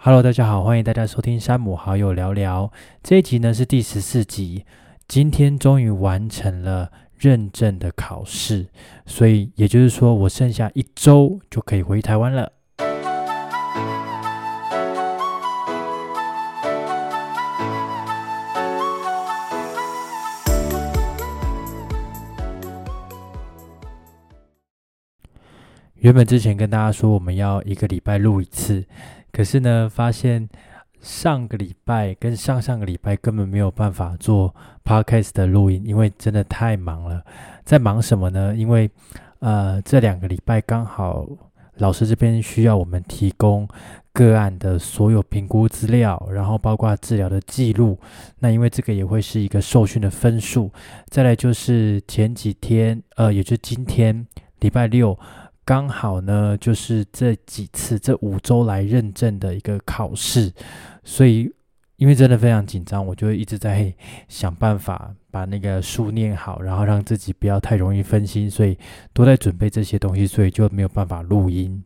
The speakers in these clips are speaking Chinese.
Hello，大家好，欢迎大家收听山姆好友聊聊。这一集呢是第十四集，今天终于完成了认证的考试，所以也就是说，我剩下一周就可以回台湾了。原本之前跟大家说我们要一个礼拜录一次，可是呢，发现上个礼拜跟上上个礼拜根本没有办法做 podcast 的录音，因为真的太忙了。在忙什么呢？因为呃，这两个礼拜刚好老师这边需要我们提供个案的所有评估资料，然后包括治疗的记录。那因为这个也会是一个受训的分数。再来就是前几天，呃，也就是今天礼拜六。刚好呢，就是这几次这五周来认证的一个考试，所以因为真的非常紧张，我就一直在想办法把那个书念好，然后让自己不要太容易分心，所以都在准备这些东西，所以就没有办法录音。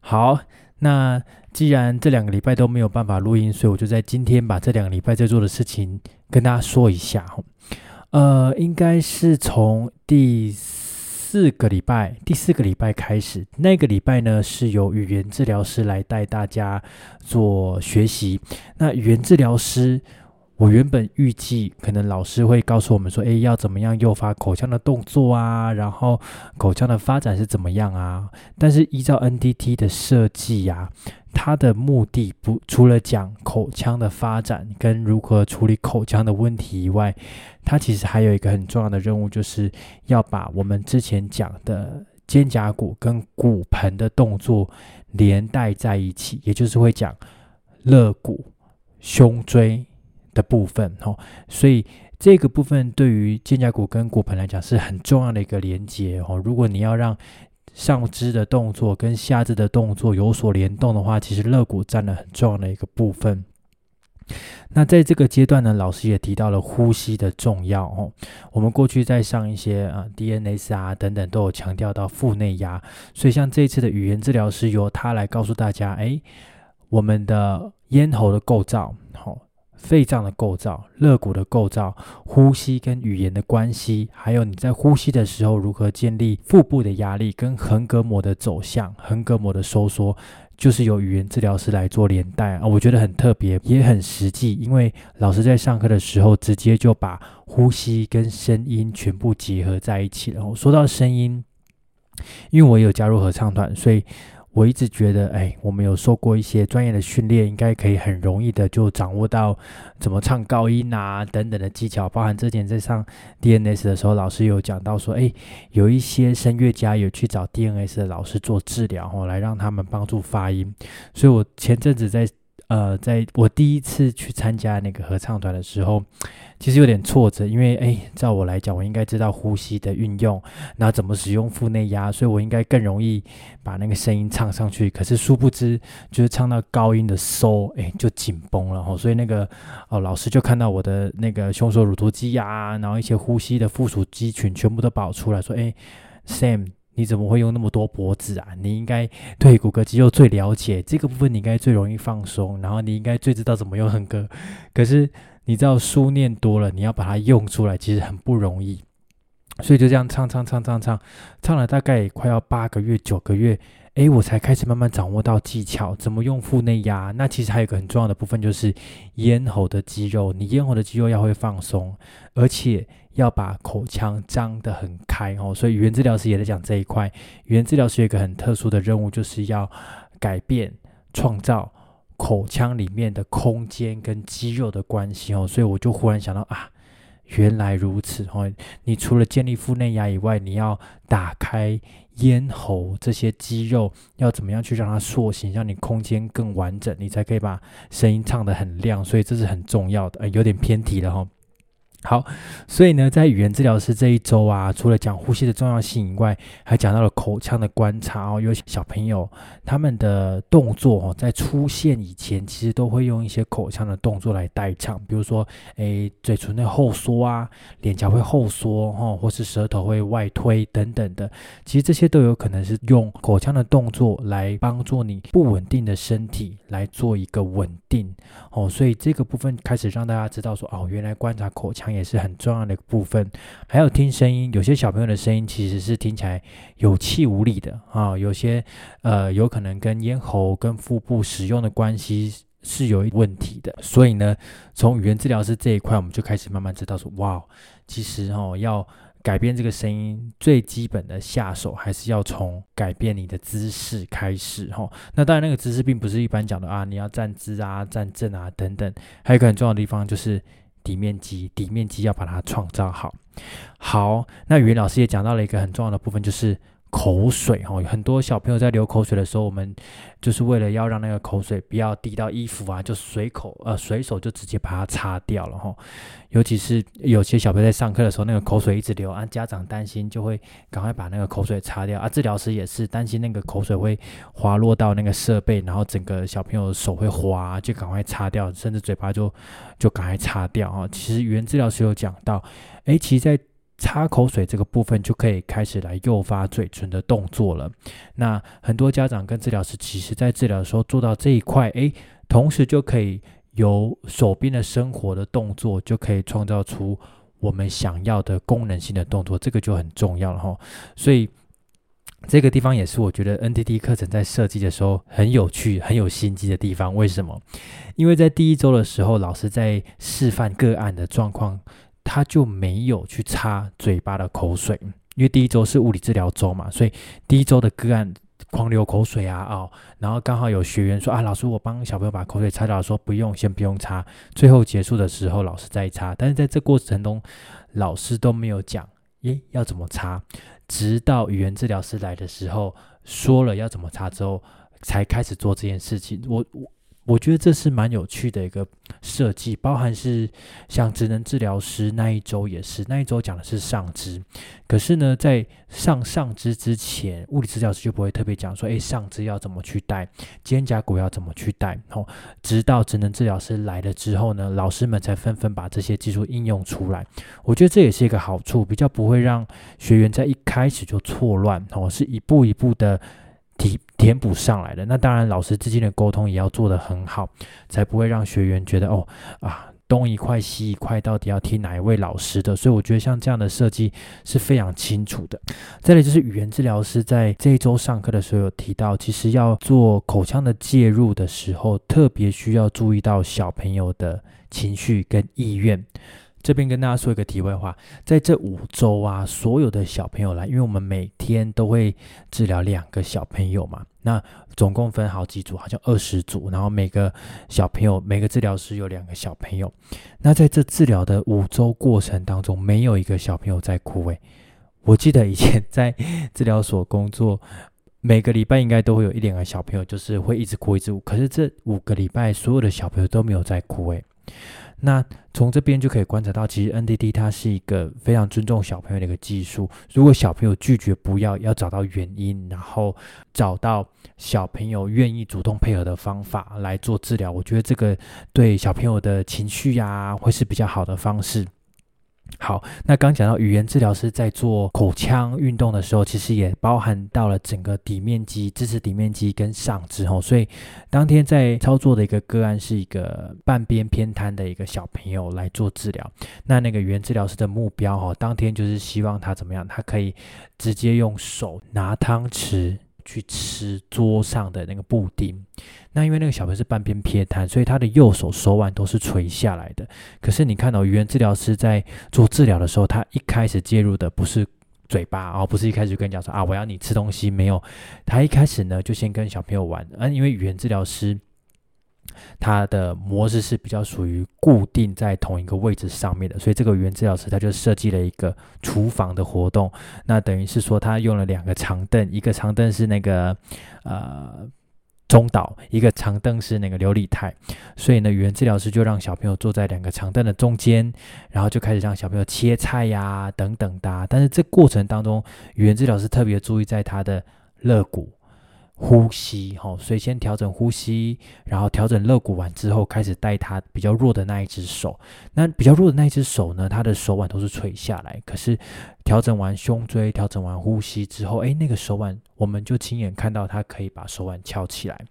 好，那既然这两个礼拜都没有办法录音，所以我就在今天把这两个礼拜在做的事情跟大家说一下。呃，应该是从第。四个礼拜，第四个礼拜开始，那个礼拜呢是由语言治疗师来带大家做学习。那语言治疗师，我原本预计可能老师会告诉我们说，诶，要怎么样诱发口腔的动作啊，然后口腔的发展是怎么样啊？但是依照 NDT 的设计呀。它的目的不除了讲口腔的发展跟如何处理口腔的问题以外，它其实还有一个很重要的任务，就是要把我们之前讲的肩胛骨跟骨盆的动作连带在一起，也就是会讲肋骨、胸椎的部分。哦，所以这个部分对于肩胛骨跟骨盆来讲是很重要的一个连接。哦，如果你要让上肢的动作跟下肢的动作有所联动的话，其实肋骨占了很重要的一个部分。那在这个阶段呢，老师也提到了呼吸的重要哦。我们过去在上一些啊 DNS 啊等等都有强调到腹内压，所以像这次的语言治疗师由他来告诉大家，哎，我们的咽喉的构造好。肺脏的构造、肋骨的构造、呼吸跟语言的关系，还有你在呼吸的时候如何建立腹部的压力跟横膈膜的走向、横膈膜的收缩，就是由语言治疗师来做连带啊。我觉得很特别，也很实际，因为老师在上课的时候直接就把呼吸跟声音全部结合在一起然后。说到声音，因为我有加入合唱团，所以。我一直觉得，哎，我们有受过一些专业的训练，应该可以很容易的就掌握到怎么唱高音啊等等的技巧。包含之前在上 DNS 的时候，老师有讲到说，哎，有一些声乐家有去找 DNS 的老师做治疗，哦，来让他们帮助发音。所以我前阵子在。呃，在我第一次去参加那个合唱团的时候，其实有点挫折，因为哎，照我来讲，我应该知道呼吸的运用，那怎么使用腹内压，所以我应该更容易把那个声音唱上去。可是殊不知，就是唱到高音的收，哎，就紧绷了哈。所以那个哦，老师就看到我的那个胸锁乳突肌呀，然后一些呼吸的附属肌群全部都跑出来，说哎，Sam。你怎么会用那么多脖子啊？你应该对骨骼肌肉最了解，这个部分你应该最容易放松，然后你应该最知道怎么用横膈。可是你知道书念多了，你要把它用出来，其实很不容易。所以就这样唱唱唱唱唱，唱了大概快要八个月、九个月。诶，我才开始慢慢掌握到技巧，怎么用腹内压。那其实还有一个很重要的部分，就是咽喉的肌肉。你咽喉的肌肉要会放松，而且要把口腔张得很开哦。所以语言治疗师也在讲这一块。语言治疗师有一个很特殊的任务，就是要改变、创造口腔里面的空间跟肌肉的关系哦。所以我就忽然想到啊。原来如此哦！你除了建立腹内压以外，你要打开咽喉这些肌肉，要怎么样去让它塑形，让你空间更完整，你才可以把声音唱得很亮。所以这是很重要的。呃，有点偏题了哈。好，所以呢，在语言治疗师这一周啊，除了讲呼吸的重要性以外，还讲到了口腔的观察哦。有些小朋友他们的动作哦，在出现以前，其实都会用一些口腔的动作来代唱，比如说，诶，嘴唇的后缩啊，脸颊会后缩哈，或是舌头会外推等等的。其实这些都有可能是用口腔的动作来帮助你不稳定的身体。来做一个稳定哦，所以这个部分开始让大家知道说哦，原来观察口腔也是很重要的一个部分。还有听声音，有些小朋友的声音其实是听起来有气无力的啊，有些呃有可能跟咽喉跟腹部使用的关系是有问题的。所以呢，从语言治疗师这一块，我们就开始慢慢知道说，哇，其实哦要。改变这个声音最基本的下手，还是要从改变你的姿势开始哈。那当然，那个姿势并不是一般讲的啊，你要站姿啊、站正啊等等。还有一个很重要的地方就是底面积，底面积要把它创造好。好，那语文老师也讲到了一个很重要的部分，就是。口水哈，很多小朋友在流口水的时候，我们就是为了要让那个口水不要滴到衣服啊，就随口呃随手就直接把它擦掉了哈。尤其是有些小朋友在上课的时候，那个口水一直流啊，家长担心就会赶快把那个口水擦掉啊。治疗师也是担心那个口水会滑落到那个设备，然后整个小朋友手会滑，就赶快擦掉，甚至嘴巴就就赶快擦掉啊。其实语言治疗师有讲到，哎，其实，在擦口水这个部分就可以开始来诱发嘴唇的动作了。那很多家长跟治疗师其实在治疗的时候做到这一块，诶，同时就可以由手边的生活的动作就可以创造出我们想要的功能性的动作，这个就很重要了哈。所以这个地方也是我觉得 NTT 课程在设计的时候很有趣、很有心机的地方。为什么？因为在第一周的时候，老师在示范个案的状况。他就没有去擦嘴巴的口水，因为第一周是物理治疗周嘛，所以第一周的个案狂流口水啊哦，然后刚好有学员说啊，老师我帮小朋友把口水擦掉，说不用，先不用擦，最后结束的时候老师再擦，但是在这过程中老师都没有讲，耶要怎么擦，直到语言治疗师来的时候说了要怎么擦之后，才开始做这件事情，我我。我觉得这是蛮有趣的一个设计，包含是像职能治疗师那一周也是，那一周讲的是上肢，可是呢，在上上肢之前，物理治疗师就不会特别讲说，哎，上肢要怎么去带，肩胛骨要怎么去带，哦，直到职能治疗师来了之后呢，老师们才纷纷把这些技术应用出来。我觉得这也是一个好处，比较不会让学员在一开始就错乱，哦，是一步一步的。填填补上来的，那当然老师之间的沟通也要做得很好，才不会让学员觉得哦啊东一块西一块，到底要听哪一位老师的？所以我觉得像这样的设计是非常清楚的。再来就是语言治疗师在这一周上课的时候有提到，其实要做口腔的介入的时候，特别需要注意到小朋友的情绪跟意愿。这边跟大家说一个题外话，在这五周啊，所有的小朋友来，因为我们每天都会治疗两个小朋友嘛，那总共分好几组，好像二十组，然后每个小朋友每个治疗师有两个小朋友，那在这治疗的五周过程当中，没有一个小朋友在哭诶。我记得以前在治疗所工作，每个礼拜应该都会有一两个小朋友就是会一直哭一直哭，可是这五个礼拜所有的小朋友都没有在哭诶。那从这边就可以观察到，其实 N D D 它是一个非常尊重小朋友的一个技术。如果小朋友拒绝不要，要找到原因，然后找到小朋友愿意主动配合的方法来做治疗，我觉得这个对小朋友的情绪呀，会是比较好的方式。好，那刚讲到语言治疗师在做口腔运动的时候，其实也包含到了整个底面肌、支持底面肌跟上肢吼。所以当天在操作的一个个案是一个半边偏瘫的一个小朋友来做治疗。那那个语言治疗师的目标哈，当天就是希望他怎么样？他可以直接用手拿汤匙。去吃桌上的那个布丁，那因为那个小朋友是半边撇瘫，所以他的右手手腕都是垂下来的。可是你看到语言治疗师在做治疗的时候，他一开始介入的不是嘴巴哦，不是一开始就跟你讲说啊，我要你吃东西，没有，他一开始呢就先跟小朋友玩，嗯，因为语言治疗师。它的模式是比较属于固定在同一个位置上面的，所以这个语言治疗师他就设计了一个厨房的活动。那等于是说，他用了两个长凳，一个长凳是那个呃中岛，一个长凳是那个琉璃台。所以呢，语言治疗师就让小朋友坐在两个长凳的中间，然后就开始让小朋友切菜呀等等的。但是这过程当中，语言治疗师特别注意在他的肋骨。呼吸，哈，所以先调整呼吸，然后调整肋骨完之后，开始带他比较弱的那一只手。那比较弱的那一只手呢，他的手腕都是垂下来。可是调整完胸椎，调整完呼吸之后，哎，那个手腕我们就亲眼看到他可以把手腕翘起来。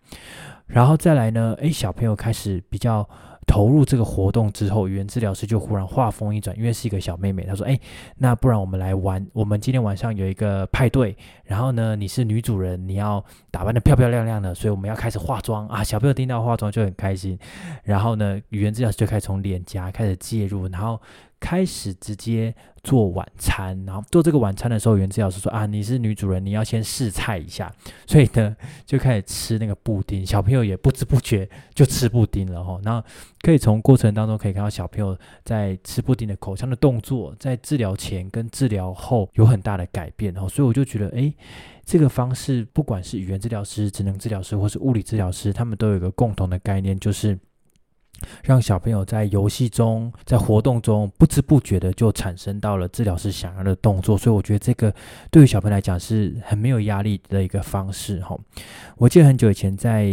然后再来呢，哎，小朋友开始比较。投入这个活动之后，语言治疗师就忽然话锋一转，因为是一个小妹妹，她说：“哎，那不然我们来玩，我们今天晚上有一个派对，然后呢，你是女主人，你要打扮的漂漂亮亮的，所以我们要开始化妆啊。”小朋友听到化妆就很开心，然后呢，语言治疗师就开始从脸颊开始介入，然后。开始直接做晚餐，然后做这个晚餐的时候，原治老师说啊，你是女主人，你要先试菜一下，所以呢就开始吃那个布丁，小朋友也不知不觉就吃布丁了哈。然后可以从过程当中可以看到小朋友在吃布丁的口腔的动作，在治疗前跟治疗后有很大的改变哦。所以我就觉得，哎，这个方式不管是语言治疗师、职能治疗师或是物理治疗师，他们都有一个共同的概念，就是。让小朋友在游戏中、在活动中不知不觉的就产生到了治疗师想要的动作，所以我觉得这个对于小朋友来讲是很没有压力的一个方式。哈，我记得很久以前，在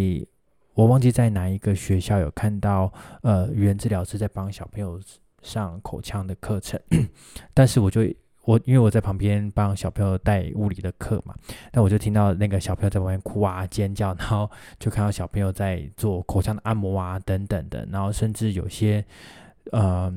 我忘记在哪一个学校有看到，呃，语言治疗师在帮小朋友上口腔的课程，但是我就。我因为我在旁边帮小朋友带物理的课嘛，那我就听到那个小朋友在旁边哭啊尖叫，然后就看到小朋友在做口腔的按摩啊等等的，然后甚至有些呃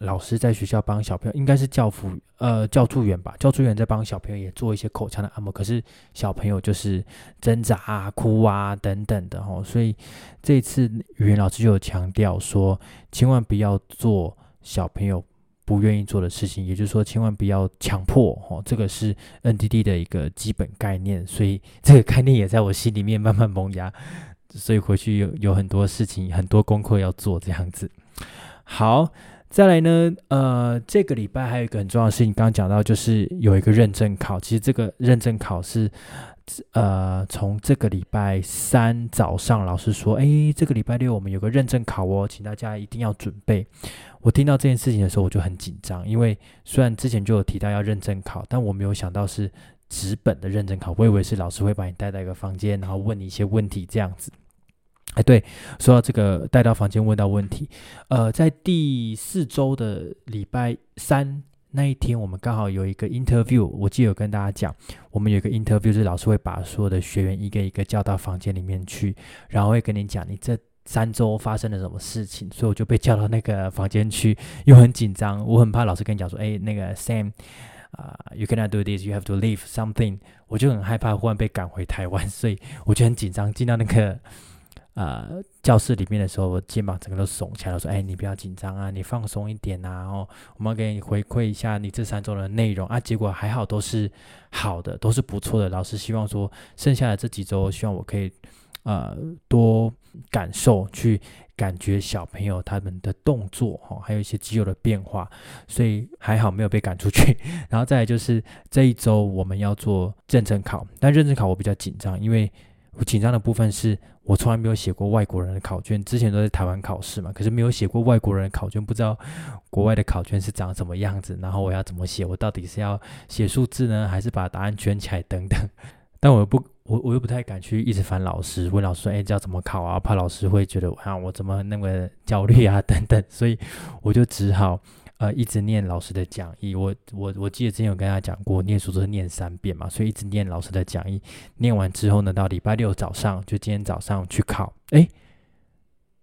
老师在学校帮小朋友，应该是教辅呃教助员吧，教助员在帮小朋友也做一些口腔的按摩，可是小朋友就是挣扎啊哭啊等等的哦，所以这次语言老师就有强调说，千万不要做小朋友。不愿意做的事情，也就是说，千万不要强迫哦。这个是 NDD 的一个基本概念，所以这个概念也在我心里面慢慢萌芽。所以回去有有很多事情，很多功课要做，这样子。好，再来呢，呃，这个礼拜还有一个很重要的事情，刚刚讲到就是有一个认证考。其实这个认证考是。呃，从这个礼拜三早上，老师说：“哎，这个礼拜六我们有个认证考哦，请大家一定要准备。”我听到这件事情的时候，我就很紧张，因为虽然之前就有提到要认证考，但我没有想到是纸本的认证考。我以为是老师会把你带到一个房间，然后问你一些问题这样子。哎，对，说到这个带到房间问到问题，呃，在第四周的礼拜三。那一天我们刚好有一个 interview，我记得有跟大家讲，我们有一个 interview 是老师会把所有的学员一个一个叫到房间里面去，然后会跟你讲你这三周发生了什么事情，所以我就被叫到那个房间去，又很紧张，我很怕老师跟你讲说，哎，那个 Sam 啊，you cannot do this，you have to leave something，我就很害怕忽然被赶回台湾，所以我就很紧张，进到那个。呃，教室里面的时候，我肩膀整个都耸起来了，说：“哎，你不要紧张啊，你放松一点啊。”哦，我们给你回馈一下你这三周的内容啊。结果还好，都是好的，都是不错的。老师希望说，剩下的这几周，希望我可以呃多感受，去感觉小朋友他们的动作哈，还有一些肌肉的变化。所以还好没有被赶出去。然后再来就是这一周我们要做认证考，但认证考我比较紧张，因为我紧张的部分是。我从来没有写过外国人的考卷，之前都在台湾考试嘛，可是没有写过外国人的考卷，不知道国外的考卷是长什么样子，然后我要怎么写，我到底是要写数字呢，还是把答案圈起来等等？但我又不，我我又不太敢去一直烦老师，问老师说，哎，这要怎么考啊？怕老师会觉得啊，我怎么那么焦虑啊，等等，所以我就只好。呃，一直念老师的讲义，我我我记得之前有跟他讲过，念书都是念三遍嘛，所以一直念老师的讲义。念完之后呢，到礼拜六早上，就今天早上去考，哎，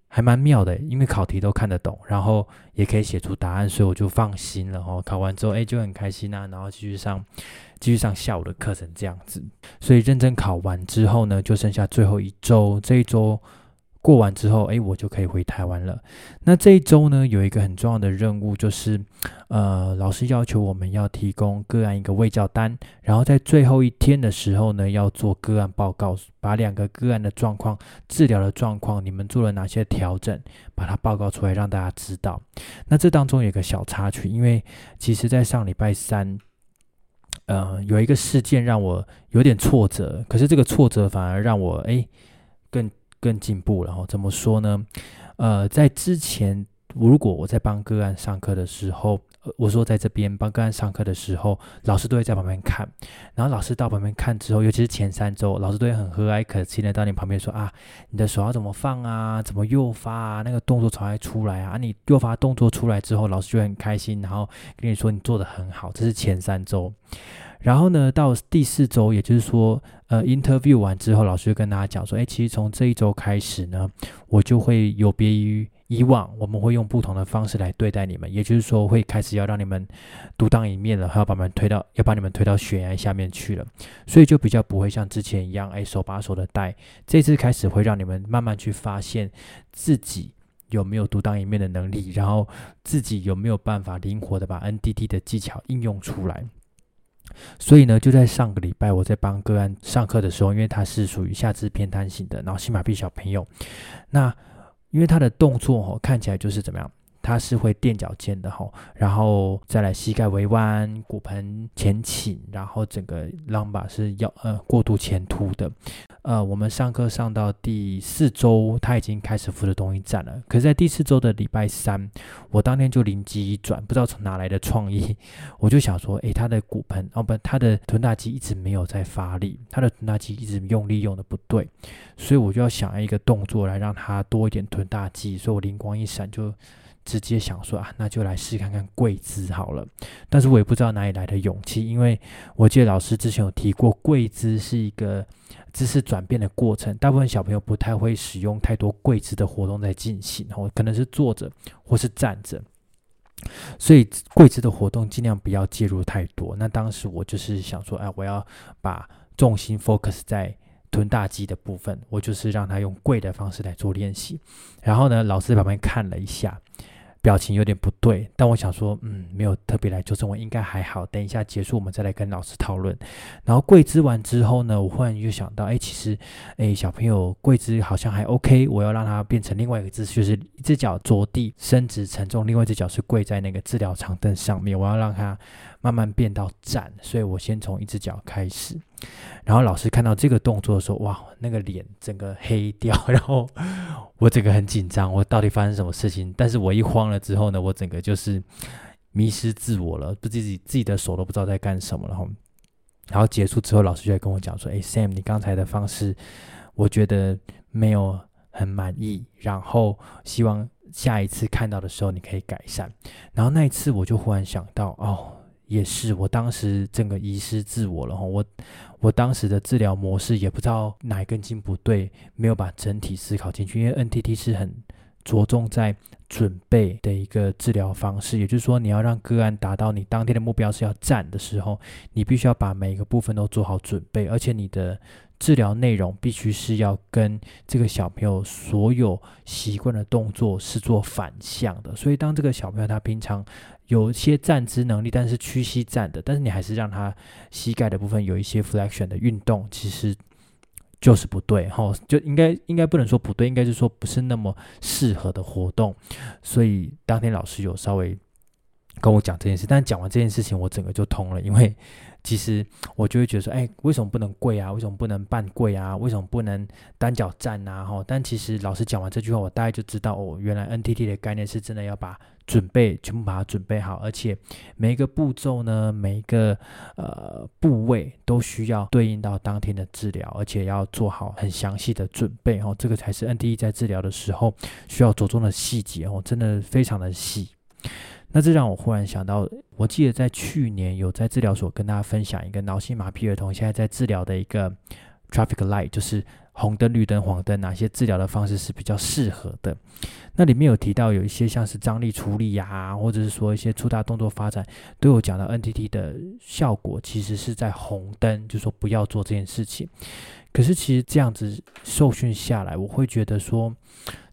还蛮妙的，因为考题都看得懂，然后也可以写出答案，所以我就放心了哦。考完之后，哎，就很开心啊，然后继续上继续上下午的课程这样子。所以认真考完之后呢，就剩下最后一周，这一周。过完之后，哎，我就可以回台湾了。那这一周呢，有一个很重要的任务，就是，呃，老师要求我们要提供个案一个卫教单，然后在最后一天的时候呢，要做个案报告，把两个个案的状况、治疗的状况，你们做了哪些调整，把它报告出来，让大家知道。那这当中有个小插曲，因为其实在上礼拜三，呃，有一个事件让我有点挫折，可是这个挫折反而让我哎更。进步了哈？怎么说呢？呃，在之前，如果我在帮个案上课的时候，我说在这边帮个案上课的时候，老师都会在旁边看，然后老师到旁边看之后，尤其是前三周，老师都会很和蔼可亲的到你旁边说啊，你的手要怎么放啊，怎么诱发啊，那个动作才会出来啊，你诱发动作出来之后，老师就很开心，然后跟你说你做的很好，这是前三周。然后呢，到第四周，也就是说，呃，interview 完之后，老师就跟大家讲说，哎，其实从这一周开始呢，我就会有别于以往，我们会用不同的方式来对待你们，也就是说，会开始要让你们独当一面了，还要把你们推到，要把你们推到悬崖下面去了，所以就比较不会像之前一样，哎，手把手的带。这次开始会让你们慢慢去发现自己有没有独当一面的能力，然后自己有没有办法灵活的把 NDT 的技巧应用出来。所以呢，就在上个礼拜，我在帮个案上课的时候，因为他是属于下肢偏瘫型的，然后新马币小朋友，那因为他的动作哦，看起来就是怎么样？他是会垫脚尖的哈，然后再来膝盖微弯，骨盆前倾，然后整个 l 把是要呃过度前凸的。呃，我们上课上到第四周，他已经开始扶着东西站了。可是，在第四周的礼拜三，我当天就灵机一转，不知道从哪来的创意，我就想说，诶，他的骨盆哦不，他的臀大肌一直没有在发力，他的臀大肌一直用力用的不对，所以我就要想一个动作来让他多一点臀大肌。所以我灵光一闪就。直接想说啊，那就来试看看跪姿好了。但是我也不知道哪里来的勇气，因为我记得老师之前有提过，跪姿是一个姿势转变的过程，大部分小朋友不太会使用太多跪姿的活动在进行，哦，可能是坐着或是站着，所以跪姿的活动尽量不要介入太多。那当时我就是想说，哎，我要把重心 focus 在。臀大肌的部分，我就是让他用跪的方式来做练习。然后呢，老师旁边看了一下。表情有点不对，但我想说，嗯，没有特别来纠正我，应该还好。等一下结束，我们再来跟老师讨论。然后跪姿完之后呢，我忽然就想到，哎，其实，哎，小朋友跪姿好像还 OK，我要让他变成另外一个姿势，就是一只脚着地，伸直承重，另外一只脚是跪在那个治疗长凳上面。我要让他慢慢变到站，所以我先从一只脚开始。然后老师看到这个动作的时候，哇，那个脸整个黑掉，然后我整个很紧张，我到底发生什么事情？但是我一慌了之后呢，我整个就是迷失自我了，不自己自己的手都不知道在干什么。然后，然后结束之后，老师就在跟我讲说：“哎，Sam，你刚才的方式，我觉得没有很满意，然后希望下一次看到的时候你可以改善。”然后那一次我就忽然想到，哦。也是，我当时整个遗失自我了哈，我我当时的治疗模式也不知道哪根筋不对，没有把整体思考进去，因为 NTT 是很着重在准备的一个治疗方式，也就是说，你要让个案达到你当天的目标是要站的时候，你必须要把每一个部分都做好准备，而且你的。治疗内容必须是要跟这个小朋友所有习惯的动作是做反向的，所以当这个小朋友他平常有些站姿能力，但是屈膝站的，但是你还是让他膝盖的部分有一些 flexion 的运动，其实就是不对哈，就应该应该不能说不对，应该是说不是那么适合的活动。所以当天老师有稍微跟我讲这件事，但讲完这件事情，我整个就通了，因为。其实我就会觉得说，哎，为什么不能跪啊？为什么不能半跪啊？为什么不能单脚站啊？哈，但其实老师讲完这句话，我大概就知道哦，原来 NTT 的概念是真的要把准备全部把它准备好，而且每一个步骤呢，每一个呃部位都需要对应到当天的治疗，而且要做好很详细的准备哦，这个才是 NTT 在治疗的时候需要着重的细节哦，真的非常的细。那这让我忽然想到，我记得在去年有在治疗所跟大家分享一个脑性麻痹儿童现在在治疗的一个 traffic light，就是红灯、绿灯、黄灯，哪些治疗的方式是比较适合的。那里面有提到有一些像是张力处理呀，或者是说一些粗大动作发展，都有讲到 NTT 的效果，其实是在红灯，就说不要做这件事情。可是其实这样子受训下来，我会觉得说，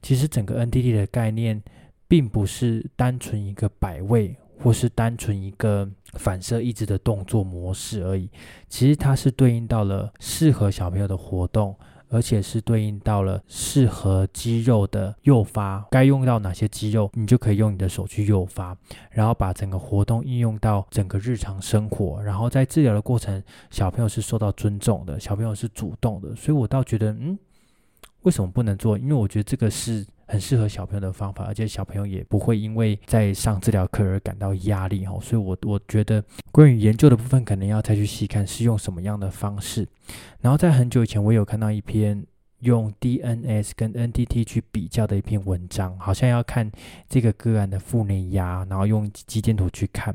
其实整个 NTT 的概念。并不是单纯一个摆位，或是单纯一个反射抑制的动作模式而已。其实它是对应到了适合小朋友的活动，而且是对应到了适合肌肉的诱发。该用到哪些肌肉，你就可以用你的手去诱发，然后把整个活动应用到整个日常生活。然后在治疗的过程，小朋友是受到尊重的，小朋友是主动的。所以我倒觉得，嗯，为什么不能做？因为我觉得这个是。很适合小朋友的方法，而且小朋友也不会因为在上治疗课而感到压力哦。所以，我我觉得关于研究的部分，可能要再去细看是用什么样的方式。然后，在很久以前，我有看到一篇。用 DNS 跟 NTT 去比较的一篇文章，好像要看这个个案的腹内压，然后用肌电图去看。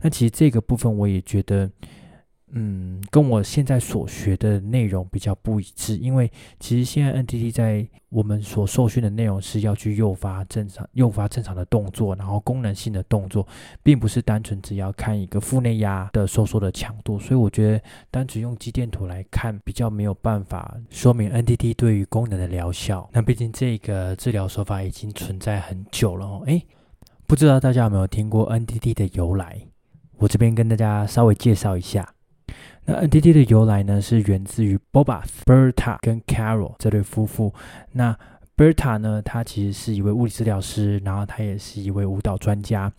那其实这个部分我也觉得。嗯，跟我现在所学的内容比较不一致，因为其实现在 NTT 在我们所受训的内容是要去诱发正常、诱发正常的动作，然后功能性的动作，并不是单纯只要看一个腹内压的收缩的强度，所以我觉得单纯用肌电图来看比较没有办法说明 NTT 对于功能的疗效。那毕竟这个治疗手法已经存在很久了哦，诶，不知道大家有没有听过 NTT 的由来？我这边跟大家稍微介绍一下。那 NTT 的由来呢，是源自于 Bobath、Berta 跟 Carol 这对夫妇。那 Berta 呢，他其实是一位物理治疗师，然后他也是一位舞蹈专家。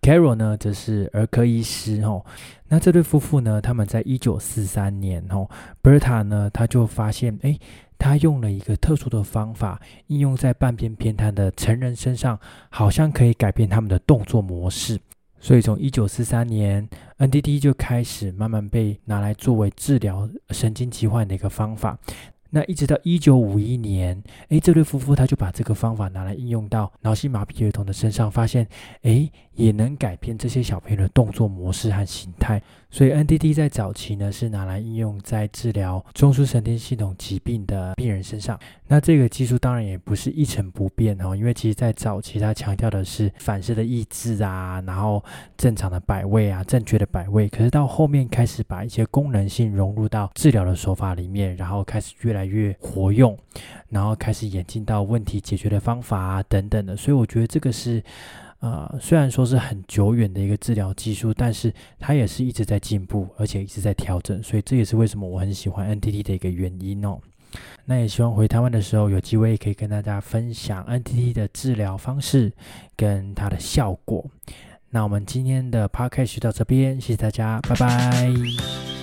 Carol 呢，则是儿科医师。哦，那这对夫妇呢，他们在一九四三年，哦，Berta 呢，他就发现，哎，他用了一个特殊的方法，应用在半边偏瘫的成人身上，好像可以改变他们的动作模式。所以从一九四三年 ndt 就开始慢慢被拿来作为治疗神经疾患的一个方法。那一直到一九五一年，哎，这对夫妇他就把这个方法拿来应用到脑性麻痹儿童的身上，发现，哎，也能改变这些小朋友的动作模式和形态。所以 NTT 在早期呢是拿来应用在治疗中枢神经系统疾病的病人身上。那这个技术当然也不是一成不变哦，因为其实在早期它强调的是反射的抑制啊，然后正常的摆位啊，正确的摆位。可是到后面开始把一些功能性融入到治疗的手法里面，然后开始越来越活用，然后开始演进到问题解决的方法啊等等的。所以我觉得这个是。啊，虽然说是很久远的一个治疗技术，但是它也是一直在进步，而且一直在调整，所以这也是为什么我很喜欢 NTT 的一个原因哦。那也希望回台湾的时候有机会可以跟大家分享 NTT 的治疗方式跟它的效果。那我们今天的 Podcast 就到这边，谢谢大家，拜拜。